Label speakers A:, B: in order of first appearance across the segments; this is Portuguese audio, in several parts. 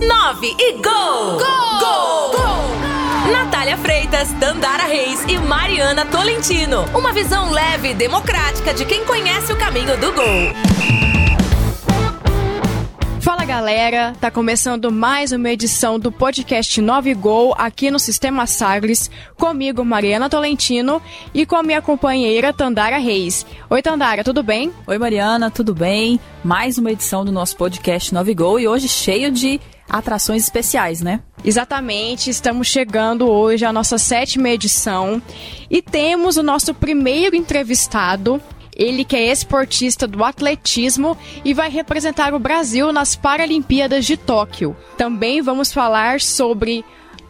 A: 9 e gol! Gol! Gol! gol! Natália Freitas, Dandara Reis e Mariana Tolentino. Uma visão leve e democrática de quem conhece o caminho do gol.
B: Fala galera, tá começando mais uma edição do podcast 9 Gol aqui no Sistema Sagres, comigo Mariana Tolentino e com a minha companheira Tandara Reis. Oi Tandara, tudo bem?
C: Oi Mariana, tudo bem? Mais uma edição do nosso podcast 9 Gol e hoje cheio de atrações especiais, né?
B: Exatamente, estamos chegando hoje à nossa sétima edição e temos o nosso primeiro entrevistado, ele que é esportista do atletismo e vai representar o Brasil nas Paralimpíadas de Tóquio. Também vamos falar sobre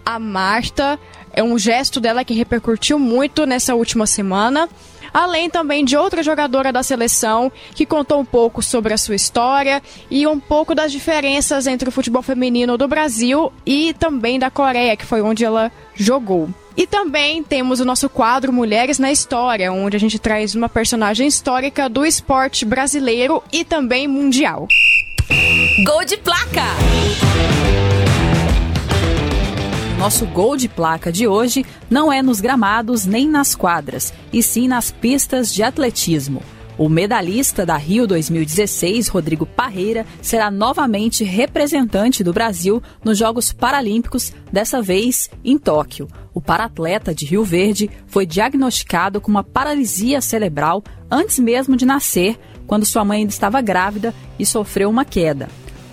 B: a Marta, é um gesto dela que repercutiu muito nessa última semana. Além também de outra jogadora da seleção que contou um pouco sobre a sua história e um pouco das diferenças entre o futebol feminino do Brasil e também da Coreia, que foi onde ela jogou. E também temos o nosso quadro Mulheres na História, onde a gente traz uma personagem histórica do esporte brasileiro e também mundial.
A: Gol de placa!
C: Nosso gol de placa de hoje não é nos gramados nem nas quadras, e sim nas pistas de atletismo. O medalhista da Rio 2016, Rodrigo Parreira, será novamente representante do Brasil nos Jogos Paralímpicos, dessa vez em Tóquio. O paratleta de Rio Verde foi diagnosticado com uma paralisia cerebral antes mesmo de nascer, quando sua mãe ainda estava grávida e sofreu uma queda.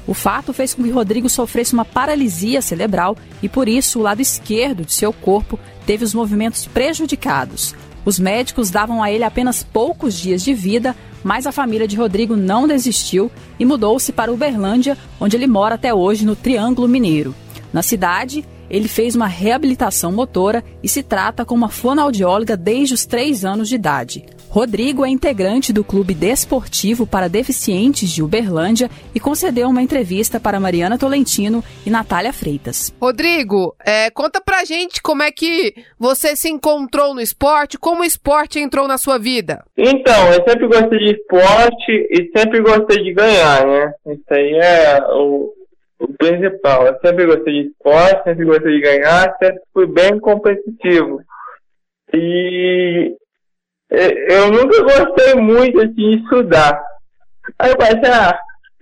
C: O fato fez com que Rodrigo sofresse uma paralisia cerebral e, por isso, o lado esquerdo de seu corpo teve os movimentos prejudicados. Os médicos davam a ele apenas poucos dias de vida, mas a família de Rodrigo não desistiu e mudou-se para Uberlândia, onde ele mora até hoje no Triângulo Mineiro. Na cidade, ele fez uma reabilitação motora e se trata como uma fonoaudióloga desde os três anos de idade. Rodrigo é integrante do Clube Desportivo para Deficientes de Uberlândia e concedeu uma entrevista para Mariana Tolentino e Natália Freitas.
D: Rodrigo, é, conta pra gente como é que você se encontrou no esporte, como o esporte entrou na sua vida.
E: Então, eu sempre gostei de esporte e sempre gostei de ganhar, né? Isso aí é o, o principal. Eu sempre gostei de esporte, sempre gostei de ganhar, sempre fui bem competitivo. E eu nunca gostei muito assim, de estudar. Aí eu pensei, ah,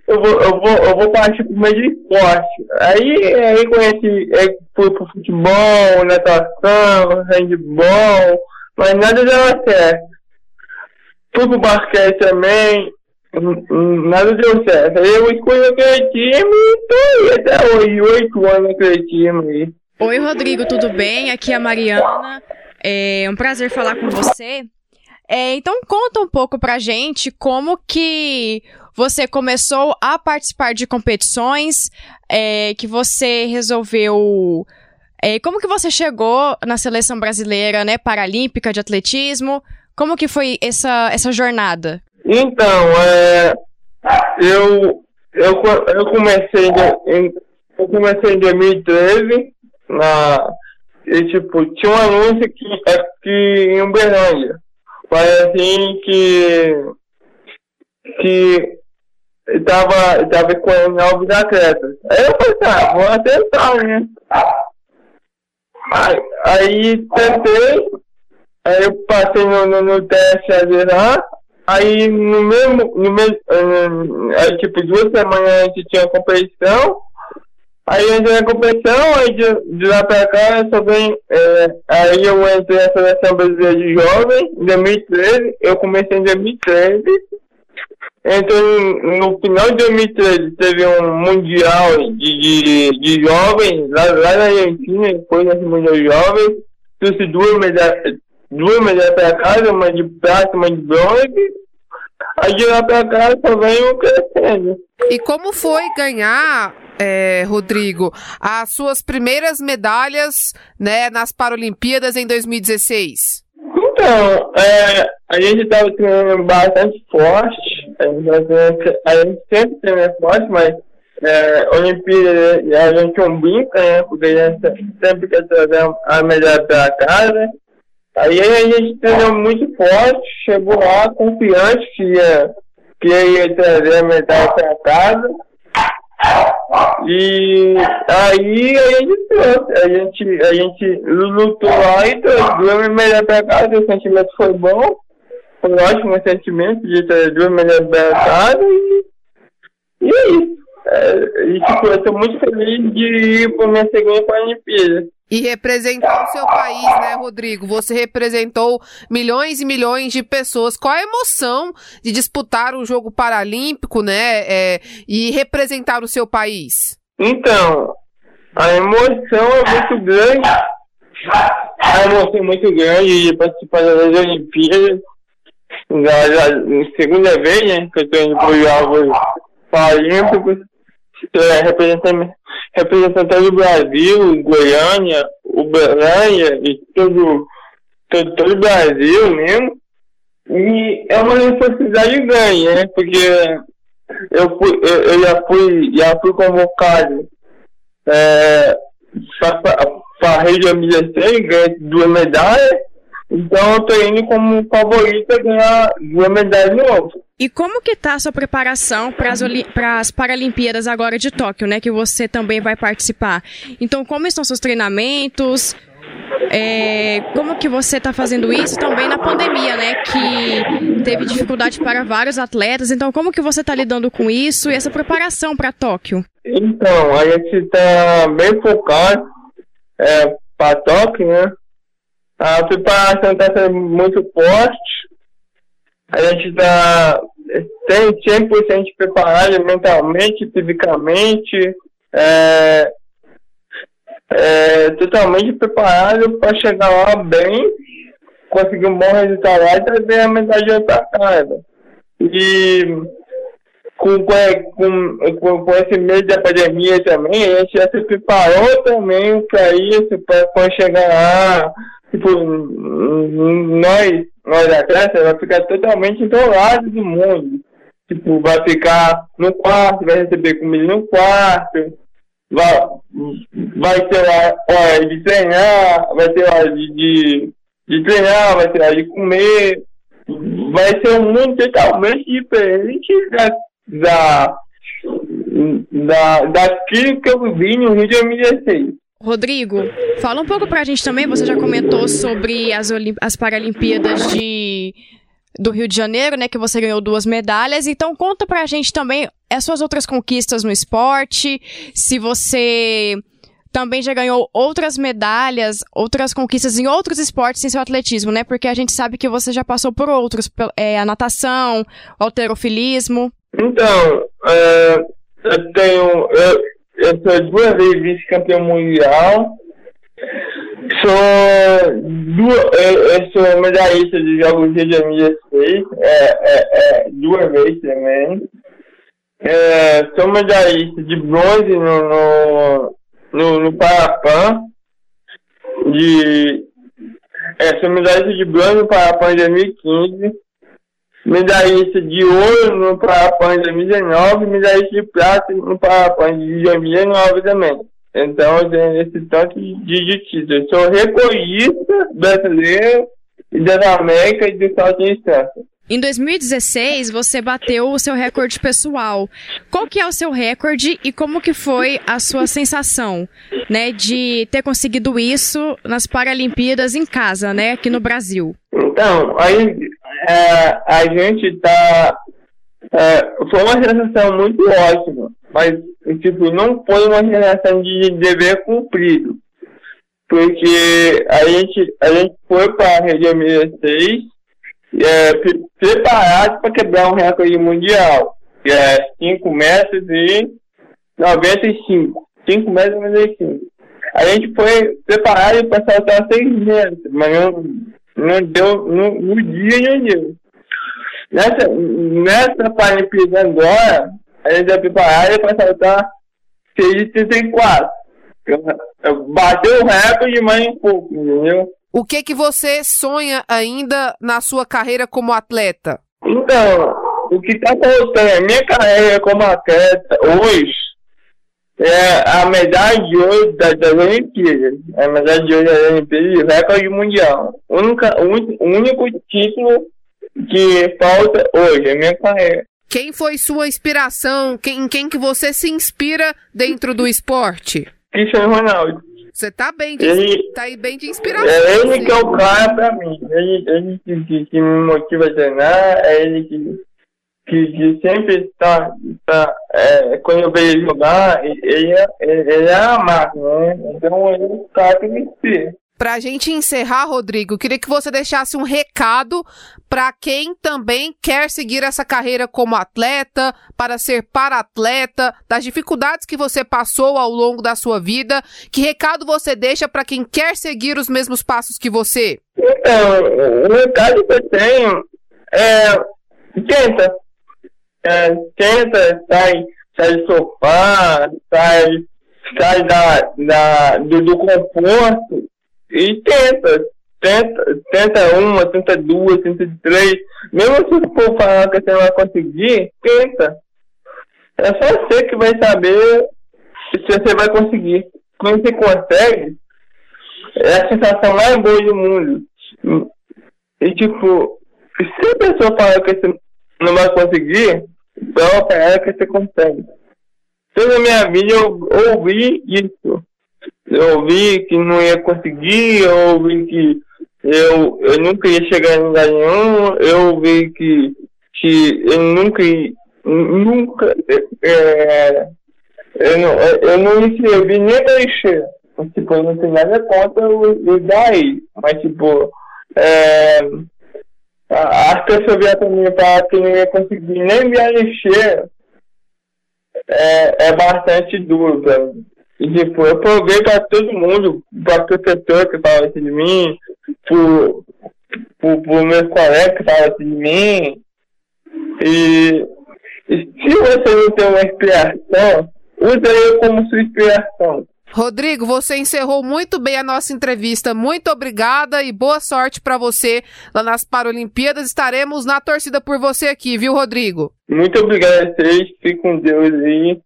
E: eu vou, eu vou, eu vou partir pro meio de esporte. Aí, aí conheci, aí fui pro futebol, natação, handball, mas nada deu certo. Fui pro basquete também, nada deu certo. Aí eu escolhi aquele time e tô até hoje, oito anos naquele time aí.
B: Oi, Rodrigo, tudo bem? Aqui é a Mariana. É um prazer falar com você. É, então conta um pouco pra gente como que você começou a participar de competições, é, que você resolveu. É, como que você chegou na seleção brasileira, né, paralímpica de atletismo? Como que foi essa, essa jornada?
E: Então, é, eu, eu, eu comecei em, eu comecei em 2013 na e, tipo, tinha um anúncio que aqui em Uberlândia foi assim que que estava tava com novos atletas. Aí eu falei, tá, vou tentar, né? Aí, aí tentei, aí eu passei no, no, no teste ali lá, aí no mesmo, no mesmo aí, tipo, duas semanas antes tinha competição, Aí eu entrei na competição, aí de, de lá pra cá eu só bem. É, aí eu entrei na seleção brasileira de jovem em 2013, eu comecei em 2013. Então no final de 2013 teve um mundial de, de, de jovens lá, lá na Argentina, depois nesse mundial de jovens, trouxe duas medalhas, duas medalhas pra casa, uma de prata, uma de bronze. Pra cá só venho crescendo.
D: E como foi ganhar é, Rodrigo, as suas primeiras medalhas né, nas Paralimpíadas em 2016?
E: Então, é, a gente estava treinando bastante forte, a gente sempre treina forte, mas é, Olimpíada a gente brinca, né, porque a gente sempre quer trazer a medalha para casa. Aí a gente treinou muito forte, chegou lá confiante que ia, que ia trazer a medalha para casa. E aí a gente trouxe, a gente, a gente lutou lá e trouxe duas medalhas pra casa, o sentimento foi bom, foi um ótimo sentimento de ter duas medalhas pra casa e, e é isso. É, e tipo, muito feliz de ir pra minha segunda Paralimpíada.
D: E representar o seu país, né, Rodrigo? Você representou milhões e milhões de pessoas. Qual a emoção de disputar um jogo paralímpico, né? É, e representar o seu país?
E: Então, a emoção é muito grande. A emoção é muito grande de participar das Olimpíadas. Já, já, segunda vez, né? Que eu tô indo para os Jogos Paralímpicos. É, representando representante do Brasil, Goiânia, Uberlândia e todo, todo, todo o Brasil mesmo. E é uma responsabilidade grande, né? Porque eu, fui, eu, eu já fui já fui convocado é, para a Rede 2016, ganhei duas medalhas. Então eu tô indo como favorito a ganhar duas medalhas de.
B: E como que tá a sua preparação para as Paralimpíadas agora de Tóquio, né? Que você também vai participar. Então, como estão seus treinamentos? É, como que você está fazendo isso também na pandemia, né? Que teve dificuldade para vários atletas. Então, como que você está lidando com isso e essa preparação para Tóquio?
E: Então, a gente está bem focado é, para Tóquio, né? A preparação está sendo muito forte. A gente está tem 100% preparado mentalmente, fisicamente, é, é, totalmente preparado para chegar lá bem, conseguir um bom resultado lá e trazer a medalha para casa. E com, com, com, com esse mês da pandemia também, a gente já se preparou também para isso, para chegar lá tipo, nós, nós atletas, vai ficar totalmente isolados do mundo. Tipo, vai ficar no quarto, vai receber comida no quarto, vai, vai ter hora de treinar, vai ter hora de, de, de treinar, vai ter hora de comer. Vai ser um mundo totalmente diferente da, da, da, daquilo que eu vi no Rio de 2016.
B: Rodrigo, fala um pouco pra gente também, você já comentou sobre as, as Paralimpíadas de, do Rio de Janeiro, né, que você ganhou duas medalhas, então conta pra gente também as suas outras conquistas no esporte, se você também já ganhou outras medalhas, outras conquistas em outros esportes sem seu atletismo, né, porque a gente sabe que você já passou por outros, é, a natação, o alterofilismo.
E: Então, é, eu tenho... Eu eu sou duas vezes vice-campeão mundial. Sou duas, eu, eu sou medalhista de Jogos de 2016, é, é, é, duas vezes também. É, sou medalhista de bronze no, no, no, no Parapan. De, é, sou medalhista de bronze no Parapan em 2015 medalhista de ouro no Parapan de 2019 medalhista de prata no Parapan de 2019 também. Então, eu tenho esse tanto de, de títulos. Eu sou recordista brasileiro e da América e do salto de distância.
B: Em 2016, você bateu o seu recorde pessoal. Qual que é o seu recorde e como que foi a sua sensação, né, de ter conseguido isso nas Paralimpíadas em casa, né, aqui no Brasil?
E: Então, aí é, a gente tá. É, foi uma sensação muito ótima, mas tipo, não foi uma sensação de dever cumprido. Porque a gente, a gente foi para a Rede 16 é, preparado para quebrar um recorde mundial, que é 5 metros e 95. 5 metros e 95. A gente foi preparado para saltar 6 metros, mas não, não deu, no, no dia não deu. Nessa, nessa Paralimpíada agora, a gente é preparado para saltar 6,34. Bateu o recorde, mas um pouco, entendeu?
D: O que que você sonha ainda na sua carreira como atleta?
E: Então, o que está faltando na minha carreira como atleta hoje é a medalha de ouro das, das Olimpíadas. A medalha de ouro das Olimpíadas e recorde mundial. O único, o único título que falta hoje, a minha carreira.
D: Quem foi sua inspiração? Quem, em quem que você se inspira dentro do esporte?
E: Cristiano Ronaldo.
D: Você tá bem de,
E: Ele-
D: tá bem de inspiração.
E: É ele
D: sim.
E: que é o cara pra mim. Ele, ele que, que, que me motiva a treinar, é ele que, que, que sempre está. Tá, é, quando eu vejo ele jogar, ele é, ele é a máquina, né? Então ele que me inspira.
D: Pra gente encerrar, Rodrigo, queria que você deixasse um recado para quem também quer seguir essa carreira como atleta, para ser para-atleta, das dificuldades que você passou ao longo da sua vida. Que recado você deixa para quem quer seguir os mesmos passos que você?
E: Então, o recado que eu tenho é tenta. É, sai, sai do sofá, sai, sai da, da, do, do conforto e tenta. Tenta, tenta uma, tenta duas, tenta três. Mesmo se for falar que você não vai conseguir, tenta. É só você que vai saber se você vai conseguir. Quando você consegue, é a sensação mais boa do mundo. E tipo, se a pessoa falar que você não vai conseguir, ela que você consegue. Toda a minha vida eu ouvi isso. Eu ouvi que não ia conseguir, eu ouvi que eu, eu nunca ia chegar em lugar nenhum, eu ouvi que, que eu nunca nunca é, eu, não, eu não me inscrevi nem pra encher. Tipo, eu não tenho nada contra o, o daí. Mas, tipo, é, a- as vieram pra mim falar que não ia conseguir nem me. É, é bastante duro pra mim. E, tipo, eu provei pra todo mundo, pra professor que fala isso de mim, pro, pro, pro meus colegas que falam isso de mim. E, e se você não tem uma inspiração, usa eu como sua inspiração.
D: Rodrigo, você encerrou muito bem a nossa entrevista. Muito obrigada e boa sorte para você lá nas Paralimpíadas. Estaremos na torcida por você aqui, viu, Rodrigo?
E: Muito obrigado a vocês, fiquem com Deus aí.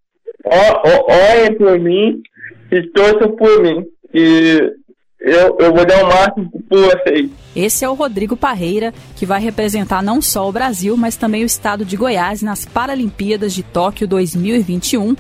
E: Olhem por mim e torçam por mim. E eu, eu vou dar o máximo por vocês.
C: Esse é o Rodrigo Parreira, que vai representar não só o Brasil, mas também o estado de Goiás nas Paralimpíadas de Tóquio 2021.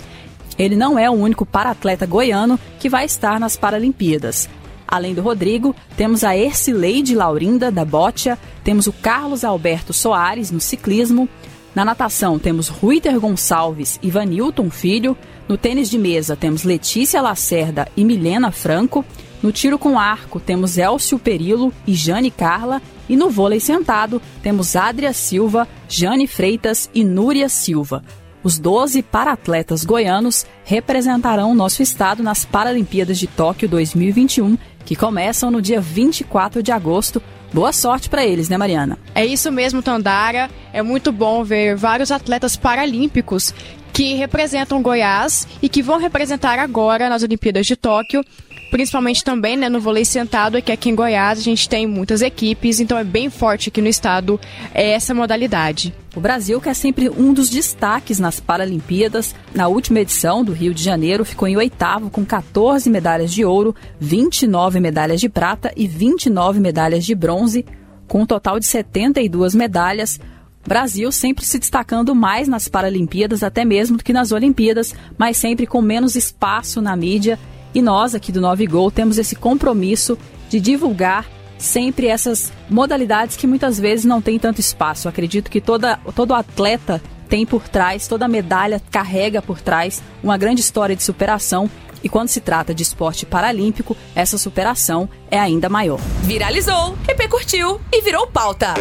C: Ele não é o único paratleta goiano que vai estar nas Paralimpíadas. Além do Rodrigo, temos a Ercileide Laurinda, da Botia, temos o Carlos Alberto Soares, no ciclismo. Na natação, temos Ruiter Gonçalves e Vanilton Filho. No tênis de mesa, temos Letícia Lacerda e Milena Franco. No tiro com arco, temos Elcio Perilo e Jane Carla. E no vôlei sentado, temos Adria Silva, Jane Freitas e Núria Silva. Os 12 paratletas goianos representarão o nosso estado nas Paralimpíadas de Tóquio 2021, que começam no dia 24 de agosto. Boa sorte para eles, né, Mariana?
B: É isso mesmo, Tandara. É muito bom ver vários atletas paralímpicos que representam Goiás e que vão representar agora nas Olimpíadas de Tóquio. Principalmente também né, no vôlei sentado, que aqui em Goiás a gente tem muitas equipes, então é bem forte aqui no estado é essa modalidade.
C: O Brasil, que é sempre um dos destaques nas Paralimpíadas, na última edição do Rio de Janeiro ficou em oitavo com 14 medalhas de ouro, 29 medalhas de prata e 29 medalhas de bronze, com um total de 72 medalhas. Brasil sempre se destacando mais nas Paralimpíadas, até mesmo do que nas Olimpíadas, mas sempre com menos espaço na mídia. E nós, aqui do Nove Gol, temos esse compromisso de divulgar sempre essas modalidades que muitas vezes não têm tanto espaço. Eu acredito que toda, todo atleta tem por trás, toda medalha carrega por trás uma grande história de superação. E quando se trata de esporte paralímpico, essa superação é ainda maior.
A: Viralizou, repercutiu e virou pauta.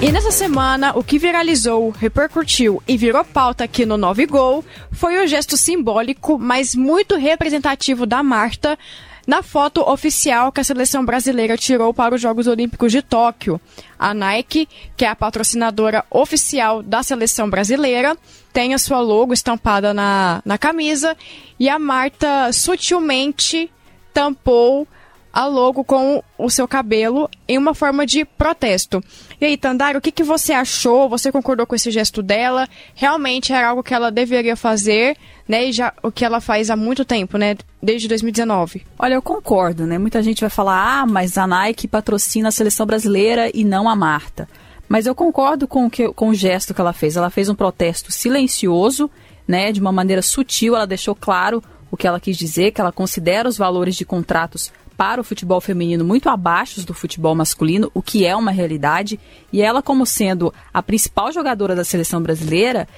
B: E nessa semana, o que viralizou, repercutiu e virou pauta aqui no 9 Gol foi o gesto simbólico, mas muito representativo da Marta na foto oficial que a seleção brasileira tirou para os Jogos Olímpicos de Tóquio. A Nike, que é a patrocinadora oficial da seleção brasileira, tem a sua logo estampada na, na camisa e a Marta sutilmente tampou a logo com o seu cabelo em uma forma de protesto. E aí, Tandara, o que, que você achou? Você concordou com esse gesto dela? Realmente era algo que ela deveria fazer, né? E já o que ela faz há muito tempo, né? Desde 2019.
C: Olha, eu concordo, né? Muita gente vai falar, ah, mas a Nike patrocina a seleção brasileira e não a Marta. Mas eu concordo com, que, com o gesto que ela fez. Ela fez um protesto silencioso, né, de uma maneira sutil, ela deixou claro o que ela quis dizer, que ela considera os valores de contratos para o futebol feminino muito abaixo do futebol masculino, o que é uma realidade. E ela, como sendo a principal jogadora da seleção brasileira,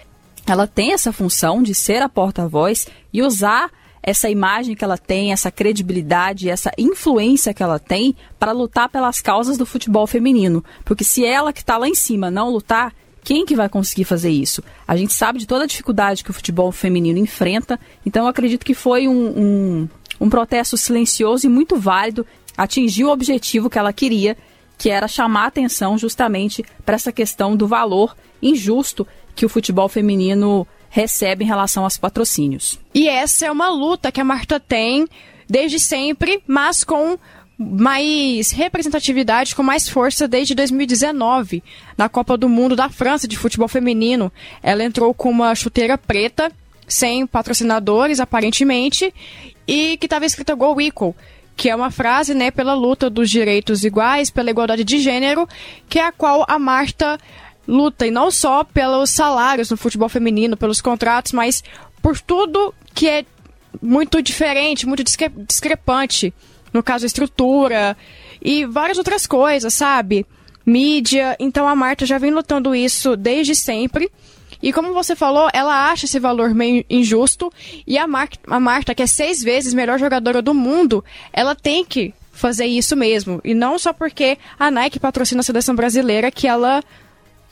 C: ela tem essa função de ser a porta-voz e usar essa imagem que ela tem, essa credibilidade, essa influência que ela tem para lutar pelas causas do futebol feminino. Porque se ela que está lá em cima não lutar, quem que vai conseguir fazer isso? A gente sabe de toda a dificuldade que o futebol feminino enfrenta, então eu acredito que foi um, um, um protesto silencioso e muito válido, atingiu o objetivo que ela queria, que era chamar atenção justamente para essa questão do valor injusto que o futebol feminino recebe em relação aos patrocínios.
B: E essa é uma luta que a Marta tem desde sempre, mas com mais representatividade, com mais força desde 2019, na Copa do Mundo da França de futebol feminino. Ela entrou com uma chuteira preta, sem patrocinadores aparentemente, e que estava escrita Go Equal, que é uma frase, né, pela luta dos direitos iguais, pela igualdade de gênero, que é a qual a Marta luta, e não só pelos salários no futebol feminino, pelos contratos, mas por tudo que é muito diferente, muito discre discrepante. No caso, estrutura e várias outras coisas, sabe? Mídia. Então a Marta já vem lutando isso desde sempre. E como você falou, ela acha esse valor meio injusto. E a, Mar a Marta, que é seis vezes melhor jogadora do mundo, ela tem que fazer isso mesmo. E não só porque a Nike patrocina a seleção brasileira que ela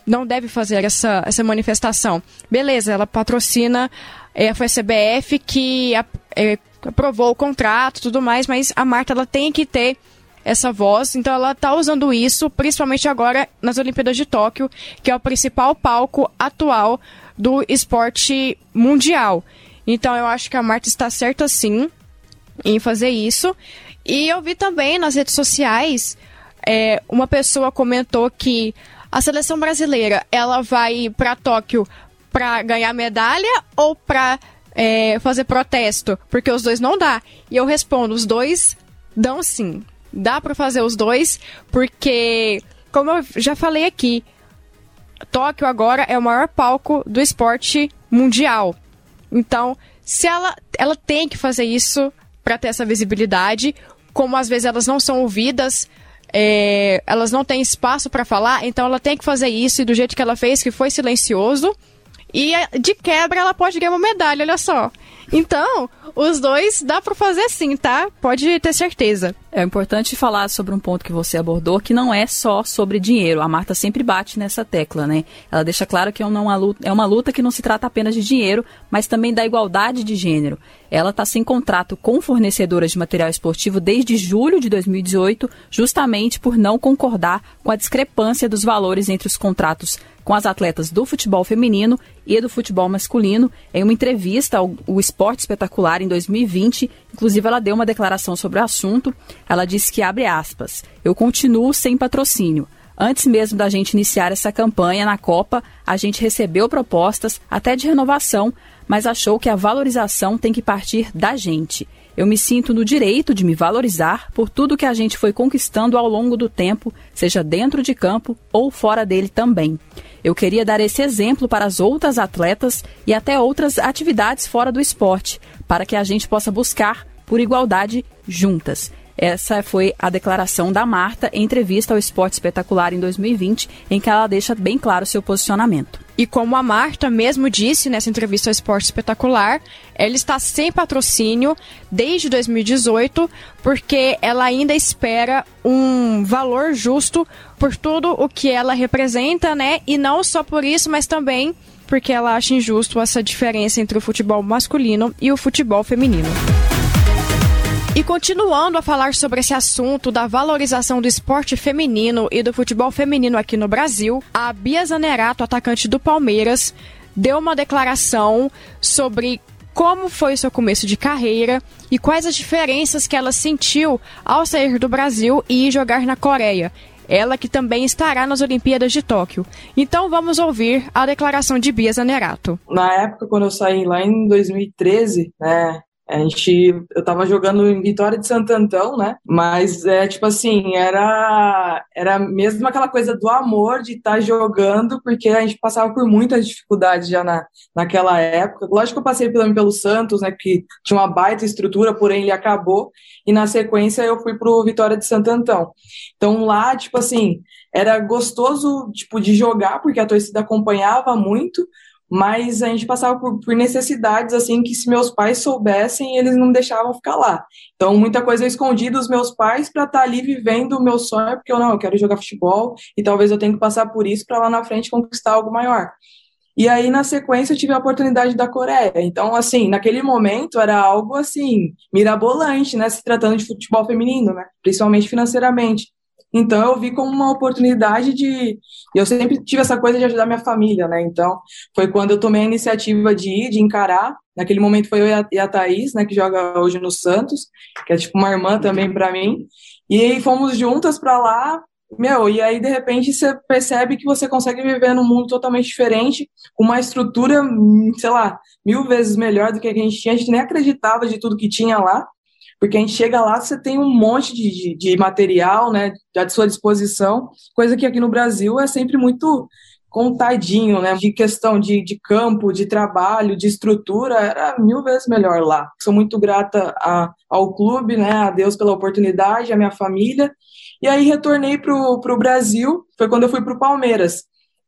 B: não deve fazer essa, essa manifestação. Beleza, ela patrocina, é, a CBF que é, aprovou o contrato tudo mais, mas a Marta ela tem que ter essa voz, então ela está usando isso, principalmente agora nas Olimpíadas de Tóquio, que é o principal palco atual do esporte mundial. Então eu acho que a Marta está certa sim em fazer isso. E eu vi também nas redes sociais é, uma pessoa comentou que a seleção brasileira, ela vai para Tóquio para ganhar medalha ou para é, fazer protesto? Porque os dois não dá. E eu respondo, os dois dão sim. Dá para fazer os dois, porque, como eu já falei aqui, Tóquio agora é o maior palco do esporte mundial. Então, se ela, ela tem que fazer isso para ter essa visibilidade, como às vezes elas não são ouvidas é, elas não têm espaço para falar, então ela tem que fazer isso e do jeito que ela fez, que foi silencioso. E de quebra ela pode ganhar uma medalha, olha só. Então, os dois dá para fazer sim, tá? Pode ter certeza.
C: É importante falar sobre um ponto que você abordou, que não é só sobre dinheiro. A Marta sempre bate nessa tecla, né? Ela deixa claro que é uma luta, é uma luta que não se trata apenas de dinheiro, mas também da igualdade de gênero. Ela está sem contrato com fornecedoras de material esportivo desde julho de 2018, justamente por não concordar com a discrepância dos valores entre os contratos com as atletas do futebol feminino e do futebol masculino. Em uma entrevista ao Esporte Espetacular em 2020, inclusive ela deu uma declaração sobre o assunto. Ela disse que abre aspas: "Eu continuo sem patrocínio. Antes mesmo da gente iniciar essa campanha na Copa, a gente recebeu propostas até de renovação, mas achou que a valorização tem que partir da gente. Eu me sinto no direito de me valorizar por tudo que a gente foi conquistando ao longo do tempo, seja dentro de campo ou fora dele também. Eu queria dar esse exemplo para as outras atletas e até outras atividades fora do esporte, para que a gente possa buscar por igualdade juntas. Essa foi a declaração da Marta em entrevista ao Esporte Espetacular em 2020, em que ela deixa bem claro seu posicionamento.
B: E como a Marta mesmo disse nessa entrevista ao Esporte Espetacular, ela está sem patrocínio desde 2018, porque ela ainda espera um valor justo por tudo o que ela representa, né? E não só por isso, mas também porque ela acha injusto essa diferença entre o futebol masculino e o futebol feminino. E continuando a falar sobre esse assunto da valorização do esporte feminino e do futebol feminino aqui no Brasil, a Bia Zanerato, atacante do Palmeiras, deu uma declaração sobre como foi seu começo de carreira e quais as diferenças que ela sentiu ao sair do Brasil e jogar na Coreia. Ela que também estará nas Olimpíadas de Tóquio. Então vamos ouvir a declaração de Bia Zanerato.
F: Na época, quando eu saí lá em 2013, né, A gente, eu tava jogando em Vitória de Santo Antão, né? Mas é tipo assim, era era mesmo aquela coisa do amor de estar tá jogando, porque a gente passava por muitas dificuldades já na, naquela época. Lógico que eu passei pelo, pelo Santos, né? Que tinha uma baita estrutura, porém ele acabou. E na sequência eu fui pro Vitória de Santo Antão. Então lá, tipo assim, era gostoso tipo de jogar, porque a torcida acompanhava muito mas a gente passava por, por, necessidades assim que se meus pais soubessem eles não deixavam ficar lá. Então muita coisa eu escondi dos meus pais para estar tá ali vivendo o meu sonho porque eu não eu quero jogar futebol e talvez eu tenha que passar por isso para lá na frente conquistar algo maior. E aí na sequência eu tive a oportunidade da Coreia. Então assim naquele momento era algo assim mirabolante né se tratando de futebol feminino né principalmente financeiramente então eu vi como uma oportunidade de. Eu sempre tive essa coisa de ajudar minha família, né? Então foi quando eu tomei a iniciativa de ir, de encarar. Naquele momento foi eu e a Thaís, né, que joga hoje no Santos, que é tipo uma irmã também para mim. E aí fomos juntas para lá, meu, e aí de repente você percebe que você consegue viver num mundo totalmente diferente, com uma estrutura, sei lá, mil vezes melhor do que a gente tinha. A gente nem acreditava de tudo que tinha lá porque a gente chega lá, você tem um monte de, de, de material, né, à sua disposição, coisa que aqui no Brasil é sempre muito contadinho, né, de questão de, de campo, de trabalho, de estrutura, era mil vezes melhor lá. Sou muito grata a, ao clube, né, a Deus pela oportunidade, a minha família, e aí retornei para o Brasil, foi quando eu fui para o Palmeiras.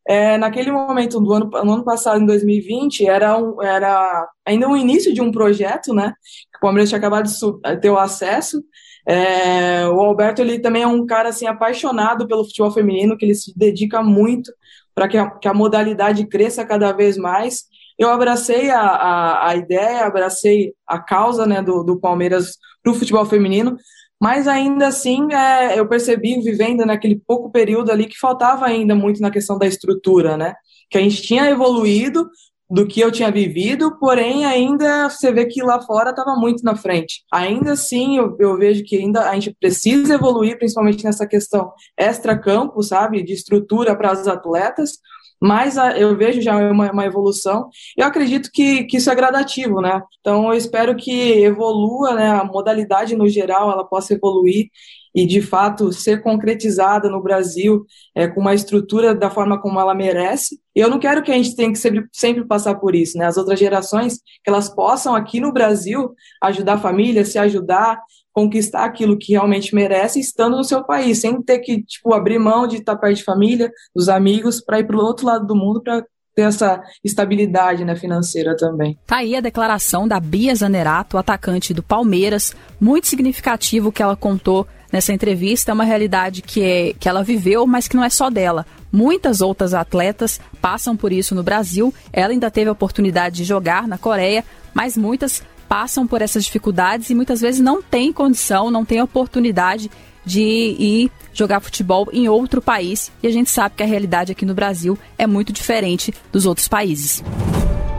F: É, naquele momento do ano, no ano passado, em 2020, era, um, era ainda o um início de um projeto, né? o Palmeiras tinha acabado de ter o acesso. É, o Alberto ele também é um cara assim apaixonado pelo futebol feminino, que ele se dedica muito para que, que, a modalidade cresça cada vez mais. Eu abracei a, a, a ideia, abracei a causa né, do, do Palmeiras para o futebol feminino, mas ainda assim é, eu percebi, vivendo naquele pouco período ali, que faltava ainda muito na questão da estrutura, né? Que a gente tinha evoluído, do que eu tinha vivido, porém ainda você vê que lá fora estava muito na frente. Ainda assim, eu, eu, vejo que ainda a gente precisa evoluir, principalmente nessa questão extra-campo, sabe, de estrutura para as atletas, mas a, eu vejo já uma, uma evolução. Eu acredito que, que isso é gradativo, né? Então eu espero que evolua, né, a modalidade no geral, ela possa evoluir e de fato ser concretizada no Brasil é, com uma estrutura da forma como ela merece. Eu não quero que a gente tenha que sempre, sempre passar por isso, né? As outras gerações, que elas possam aqui no Brasil ajudar a família, se ajudar, conquistar aquilo que realmente merece, estando no seu país, sem ter que tipo abrir mão de estar perto de família, dos amigos, para ir para o outro lado do mundo para ter essa estabilidade né, financeira também.
C: Tá aí a declaração da Bia Zanerato, atacante do Palmeiras, muito significativo que ela contou nessa entrevista, é uma realidade que, é, que ela viveu, mas que não é só dela. Muitas outras atletas passam por isso no Brasil. Ela ainda teve a oportunidade de jogar na Coreia, mas muitas passam por essas dificuldades e muitas vezes não têm condição, não têm oportunidade de ir jogar futebol em outro país. E a gente sabe que a realidade aqui no Brasil é muito diferente dos outros países.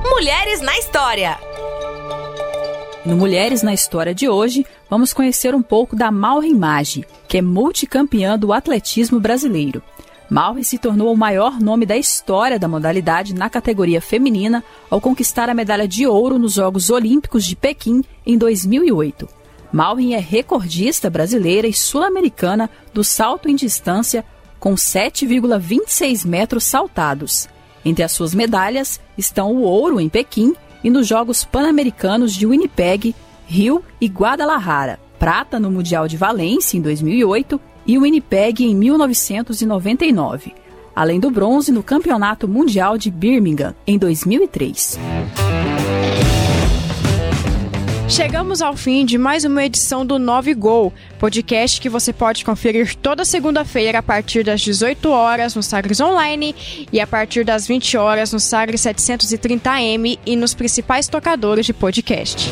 A: Mulheres na História.
C: No Mulheres na História de hoje, vamos conhecer um pouco da Maureen Maggi, que é multicampeã do atletismo brasileiro. Maureen se tornou o maior nome da história da modalidade na categoria feminina ao conquistar a medalha de ouro nos Jogos Olímpicos de Pequim em 2008. Maureen é recordista brasileira e sul-americana do salto em distância com 7,26 metros saltados. Entre as suas medalhas estão o ouro em Pequim e nos Jogos Pan-Americanos de Winnipeg, Rio e Guadalajara, prata no Mundial de Valência em 2008 e Winnipeg em 1999, além do bronze no Campeonato Mundial de Birmingham em 2003.
B: Chegamos ao fim de mais uma edição do 9 Gol, podcast que você pode conferir toda segunda-feira a partir das 18 horas no Sagres Online e a partir das 20 horas no Sagres 730M e nos principais tocadores de podcast.